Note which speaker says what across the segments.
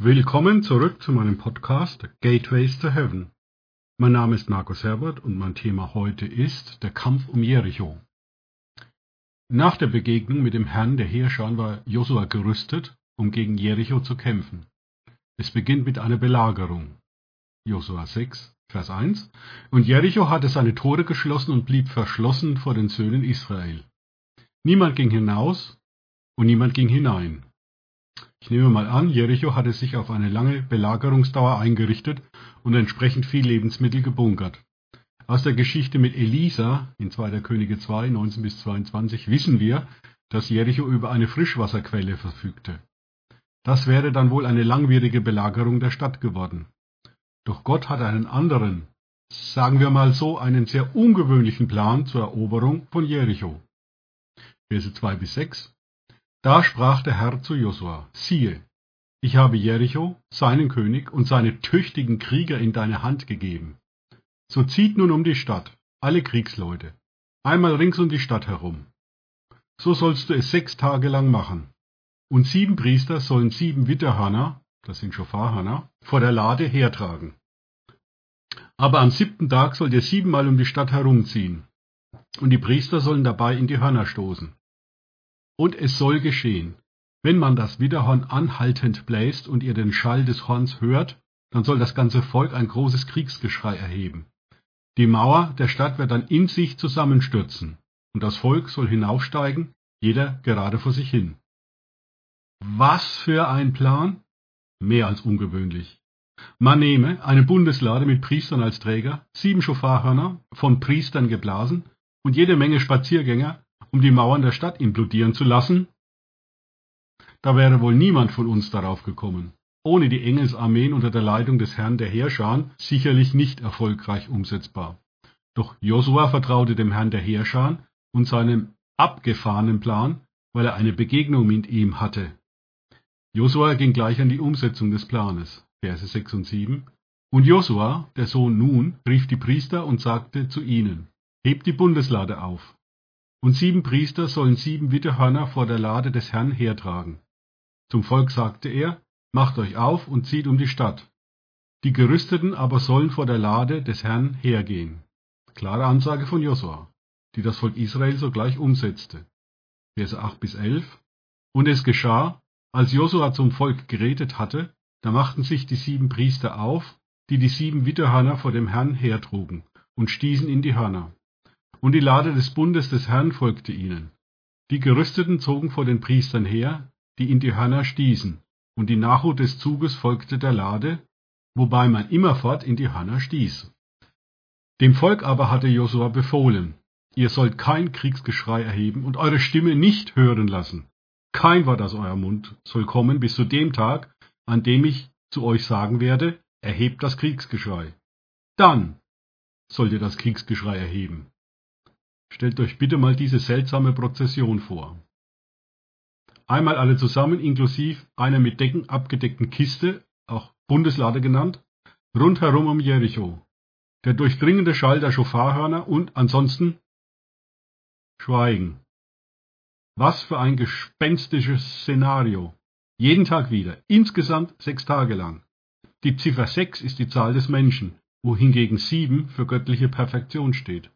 Speaker 1: Willkommen zurück zu meinem Podcast Gateways to Heaven. Mein Name ist Markus Herbert und mein Thema heute ist der Kampf um Jericho. Nach der Begegnung mit dem Herrn der Heerschar war Josua gerüstet, um gegen Jericho zu kämpfen. Es beginnt mit einer Belagerung. Josua 6, Vers 1. Und Jericho hatte seine Tore geschlossen und blieb verschlossen vor den Söhnen Israel. Niemand ging hinaus und niemand ging hinein. Ich nehme mal an, Jericho hatte sich auf eine lange Belagerungsdauer eingerichtet und entsprechend viel Lebensmittel gebunkert. Aus der Geschichte mit Elisa in 2. Könige 2, 19 bis 22 wissen wir, dass Jericho über eine Frischwasserquelle verfügte. Das wäre dann wohl eine langwierige Belagerung der Stadt geworden. Doch Gott hat einen anderen, sagen wir mal so, einen sehr ungewöhnlichen Plan zur Eroberung von Jericho. Verse 2 bis 6 da sprach der Herr zu Josua, siehe, ich habe Jericho, seinen König und seine tüchtigen Krieger in deine Hand gegeben. So zieht nun um die Stadt, alle Kriegsleute, einmal rings um die Stadt herum. So sollst du es sechs Tage lang machen. Und sieben Priester sollen sieben Witterhörner, das sind Schofarhörner, vor der Lade hertragen. Aber am siebten Tag sollt ihr siebenmal um die Stadt herumziehen. Und die Priester sollen dabei in die Hörner stoßen. Und es soll geschehen, wenn man das Widerhorn anhaltend bläst und ihr den Schall des Horns hört, dann soll das ganze Volk ein großes Kriegsgeschrei erheben. Die Mauer der Stadt wird dann in sich zusammenstürzen, und das Volk soll hinaufsteigen, jeder gerade vor sich hin. Was für ein Plan? Mehr als ungewöhnlich. Man nehme eine Bundeslade mit Priestern als Träger, sieben Schofarhörner, von Priestern geblasen, und jede Menge Spaziergänger, um die Mauern der Stadt implodieren zu lassen? Da wäre wohl niemand von uns darauf gekommen. Ohne die Engelsarmeen unter der Leitung des Herrn der Heerscharen sicherlich nicht erfolgreich umsetzbar. Doch Josua vertraute dem Herrn der Heerscharen und seinem abgefahrenen Plan, weil er eine Begegnung mit ihm hatte. Josua ging gleich an die Umsetzung des Planes. Verse 6 und 7. Und Josua, der Sohn Nun, rief die Priester und sagte zu ihnen, Hebt die Bundeslade auf. Und sieben Priester sollen sieben Witterhörner vor der Lade des Herrn hertragen. Zum Volk sagte er, Macht euch auf und zieht um die Stadt. Die Gerüsteten aber sollen vor der Lade des Herrn hergehen. Klare Ansage von Josua, die das Volk Israel sogleich umsetzte. Verse 8 bis 11. Und es geschah, als Josua zum Volk geredet hatte, da machten sich die sieben Priester auf, die die sieben Witterhörner vor dem Herrn hertrugen, und stießen in die Hörner. Und die Lade des Bundes des Herrn folgte ihnen. Die Gerüsteten zogen vor den Priestern her, die in die Hörner stießen, und die Nachhut des Zuges folgte der Lade, wobei man immerfort in die Hörner stieß. Dem Volk aber hatte Josua befohlen, ihr sollt kein Kriegsgeschrei erheben und eure Stimme nicht hören lassen. Kein Wort aus eurem Mund soll kommen bis zu dem Tag, an dem ich zu euch sagen werde, erhebt das Kriegsgeschrei. Dann sollt ihr das Kriegsgeschrei erheben. Stellt euch bitte mal diese seltsame Prozession vor. Einmal alle zusammen, inklusive einer mit Decken abgedeckten Kiste, auch Bundeslade genannt, rundherum um Jericho. Der durchdringende Schall der Schofarhörner und ansonsten Schweigen. Was für ein gespenstisches Szenario. Jeden Tag wieder, insgesamt sechs Tage lang. Die Ziffer sechs ist die Zahl des Menschen, wohingegen sieben für göttliche Perfektion steht.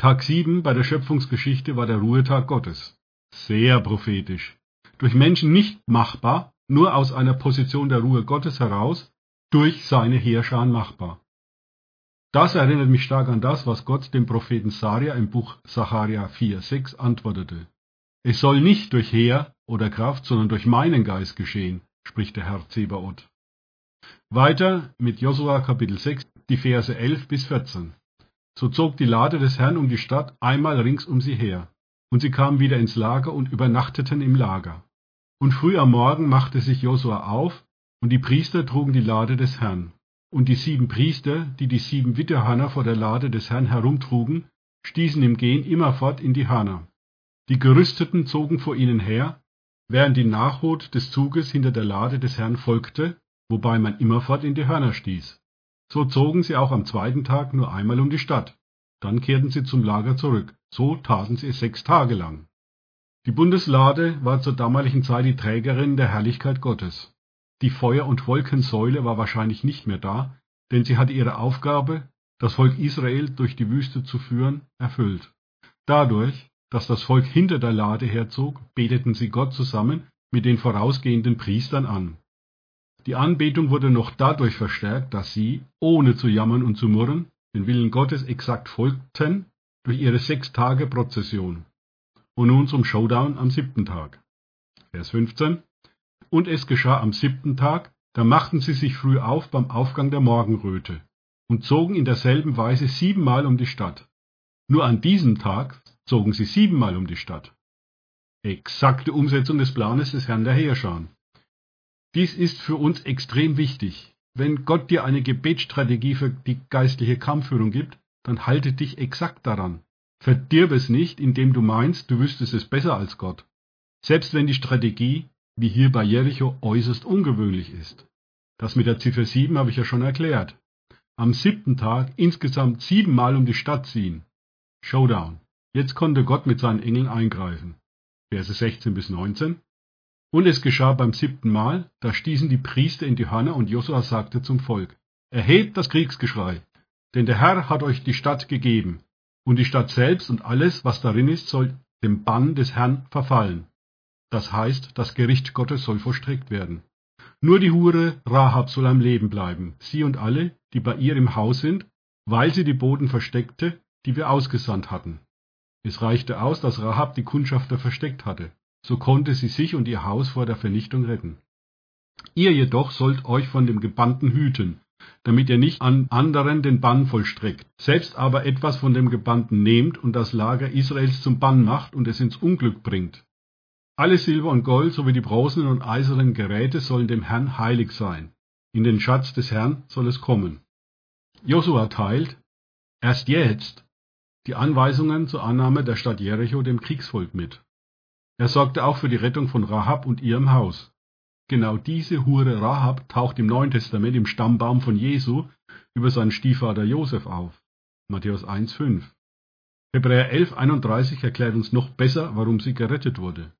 Speaker 1: Tag 7 bei der Schöpfungsgeschichte war der Ruhetag Gottes. Sehr prophetisch. Durch Menschen nicht machbar, nur aus einer Position der Ruhe Gottes heraus, durch seine Heerschar machbar. Das erinnert mich stark an das, was Gott dem Propheten Saria im Buch Sacharja 4,6 antwortete. Es soll nicht durch Heer oder Kraft, sondern durch meinen Geist geschehen, spricht der Herr Zebaoth. Weiter mit Josua Kapitel 6, die Verse 11 bis 14. So zog die Lade des Herrn um die Stadt einmal rings um sie her, und sie kamen wieder ins Lager und übernachteten im Lager. Und früh am Morgen machte sich Josua auf, und die Priester trugen die Lade des Herrn. Und die sieben Priester, die die sieben Witterhörner vor der Lade des Herrn herumtrugen, stießen im Gehen immerfort in die Hörner. Die Gerüsteten zogen vor ihnen her, während die Nachhut des Zuges hinter der Lade des Herrn folgte, wobei man immerfort in die Hörner stieß. So zogen sie auch am zweiten Tag nur einmal um die Stadt. Dann kehrten sie zum Lager zurück. So taten sie es sechs Tage lang. Die Bundeslade war zur damaligen Zeit die Trägerin der Herrlichkeit Gottes. Die Feuer- und Wolkensäule war wahrscheinlich nicht mehr da, denn sie hatte ihre Aufgabe, das Volk Israel durch die Wüste zu führen, erfüllt. Dadurch, dass das Volk hinter der Lade herzog, beteten sie Gott zusammen mit den vorausgehenden Priestern an. Die Anbetung wurde noch dadurch verstärkt, dass sie, ohne zu jammern und zu murren, den Willen Gottes exakt folgten durch ihre Sechs-Tage-Prozession. Und nun zum Showdown am siebten Tag. Vers 15. Und es geschah am siebten Tag, da machten sie sich früh auf beim Aufgang der Morgenröte und zogen in derselben Weise siebenmal um die Stadt. Nur an diesem Tag zogen sie siebenmal um die Stadt. Exakte Umsetzung des Planes des Herrn der Heerschar. Dies ist für uns extrem wichtig. Wenn Gott dir eine Gebetsstrategie für die geistliche Kampfführung gibt, dann halte dich exakt daran. Verdirb es nicht, indem du meinst, du wüsstest es besser als Gott. Selbst wenn die Strategie, wie hier bei Jericho, äußerst ungewöhnlich ist. Das mit der Ziffer 7 habe ich ja schon erklärt. Am siebten Tag insgesamt siebenmal um die Stadt ziehen. Showdown. Jetzt konnte Gott mit seinen Engeln eingreifen. Verse 16 bis 19. Und es geschah beim siebten Mal, da stießen die Priester in die Hörner und Josua sagte zum Volk, Erhebt das Kriegsgeschrei, denn der Herr hat euch die Stadt gegeben, und die Stadt selbst und alles, was darin ist, soll dem Bann des Herrn verfallen. Das heißt, das Gericht Gottes soll vollstreckt werden. Nur die Hure Rahab soll am Leben bleiben, sie und alle, die bei ihr im Haus sind, weil sie die Boden versteckte, die wir ausgesandt hatten. Es reichte aus, dass Rahab die Kundschafter versteckt hatte, so konnte sie sich und ihr Haus vor der Vernichtung retten. Ihr jedoch sollt euch von dem Gebannten hüten, damit ihr nicht an anderen den Bann vollstreckt, selbst aber etwas von dem Gebannten nehmt und das Lager Israels zum Bann macht und es ins Unglück bringt. Alle Silber und Gold sowie die bronzenen und eisernen Geräte sollen dem Herrn heilig sein. In den Schatz des Herrn soll es kommen. Josua teilt, erst jetzt, die Anweisungen zur Annahme der Stadt Jericho dem Kriegsvolk mit. Er sorgte auch für die Rettung von Rahab und ihrem Haus. Genau diese Hure Rahab taucht im Neuen Testament im Stammbaum von Jesu über seinen Stiefvater Josef auf. Matthäus 1,5. Hebräer 11,31 erklärt uns noch besser, warum sie gerettet wurde.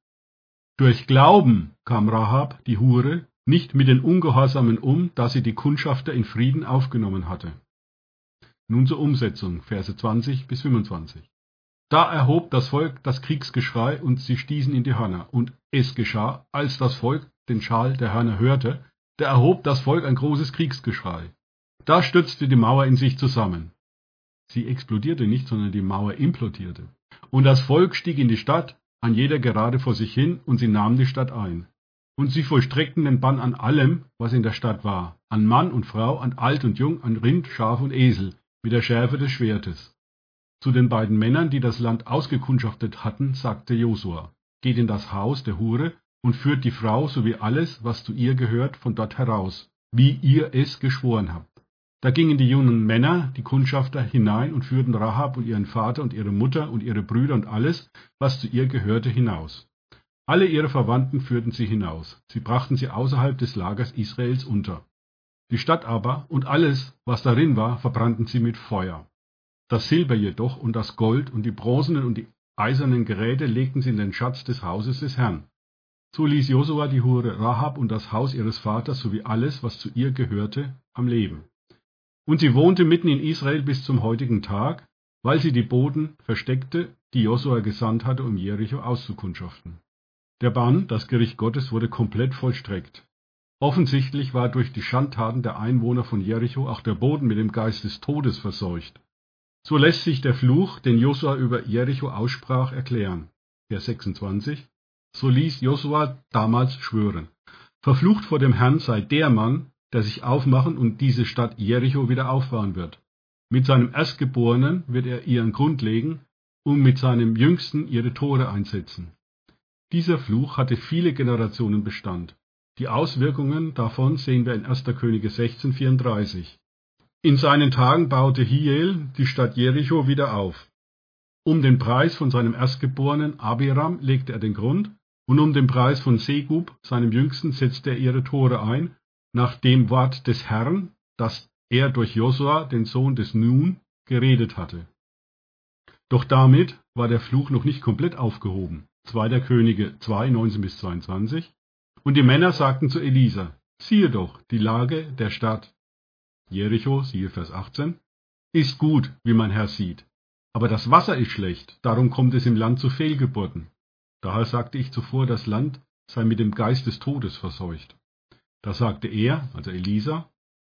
Speaker 1: Durch Glauben kam Rahab, die Hure, nicht mit den Ungehorsamen um, da sie die Kundschafter in Frieden aufgenommen hatte. Nun zur Umsetzung, Verse 20 bis 25. Da erhob das Volk das Kriegsgeschrei und sie stießen in die Hörner. Und es geschah, als das Volk den Schal der Hörner hörte, da erhob das Volk ein großes Kriegsgeschrei. Da stürzte die Mauer in sich zusammen. Sie explodierte nicht, sondern die Mauer implodierte. Und das Volk stieg in die Stadt, an jeder gerade vor sich hin, und sie nahmen die Stadt ein. Und sie vollstreckten den Bann an allem, was in der Stadt war, an Mann und Frau, an Alt und Jung, an Rind, Schaf und Esel, mit der Schärfe des Schwertes. Zu den beiden Männern, die das Land ausgekundschaftet hatten, sagte Josua, geht in das Haus der Hure und führt die Frau sowie alles, was zu ihr gehört, von dort heraus, wie ihr es geschworen habt. Da gingen die jungen Männer, die Kundschafter, hinein und führten Rahab und ihren Vater und ihre Mutter und ihre Brüder und alles, was zu ihr gehörte, hinaus. Alle ihre Verwandten führten sie hinaus. Sie brachten sie außerhalb des Lagers Israels unter. Die Stadt aber und alles, was darin war, verbrannten sie mit Feuer. Das Silber jedoch und das Gold und die bronzenen und die eisernen Geräte legten sie in den Schatz des Hauses des Herrn. So ließ Josua die Hure Rahab und das Haus ihres Vaters sowie alles, was zu ihr gehörte, am Leben. Und sie wohnte mitten in Israel bis zum heutigen Tag, weil sie die Boden versteckte, die Josua gesandt hatte, um Jericho auszukundschaften. Der Bann, das Gericht Gottes, wurde komplett vollstreckt. Offensichtlich war durch die Schandtaten der Einwohner von Jericho auch der Boden mit dem Geist des Todes verseucht. So lässt sich der Fluch, den Josua über Jericho aussprach, erklären. Vers 26. So ließ Josua damals schwören. Verflucht vor dem Herrn sei der Mann, der sich aufmachen und diese Stadt Jericho wieder aufbauen wird. Mit seinem Erstgeborenen wird er ihren Grund legen und mit seinem Jüngsten ihre Tore einsetzen. Dieser Fluch hatte viele Generationen Bestand. Die Auswirkungen davon sehen wir in 1. Könige 16,34. In seinen Tagen baute Hiel die Stadt Jericho wieder auf. Um den Preis von seinem Erstgeborenen Abiram legte er den Grund, und um den Preis von Segub, seinem Jüngsten, setzte er ihre Tore ein, nach dem Wort des Herrn, das er durch Josua, den Sohn des Nun, geredet hatte. Doch damit war der Fluch noch nicht komplett aufgehoben. 2. Könige 2, 19 bis 22. Und die Männer sagten zu Elisa, Siehe doch, die Lage der Stadt Jericho, siehe Vers 18, ist gut, wie mein Herr sieht. Aber das Wasser ist schlecht, darum kommt es im Land zu Fehlgeburten. Daher sagte ich zuvor, das Land sei mit dem Geist des Todes verseucht. Da sagte er, also Elisa,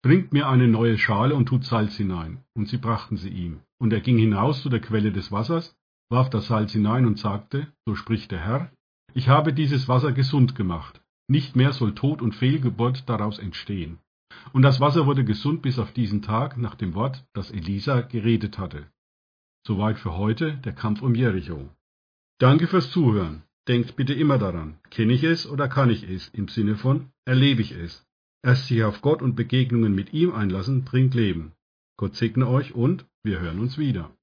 Speaker 1: bringt mir eine neue Schale und tut Salz hinein. Und sie brachten sie ihm. Und er ging hinaus zu der Quelle des Wassers, warf das Salz hinein und sagte, so spricht der Herr, ich habe dieses Wasser gesund gemacht. Nicht mehr soll Tod und Fehlgeburt daraus entstehen. Und das Wasser wurde gesund bis auf diesen Tag nach dem Wort, das Elisa geredet hatte. Soweit für heute der Kampf um Jericho. Danke fürs Zuhören. Denkt bitte immer daran, kenne ich es oder kann ich es, im Sinne von erlebe ich es. Erst sich auf Gott und Begegnungen mit ihm einlassen, bringt Leben. Gott segne euch und wir hören uns wieder.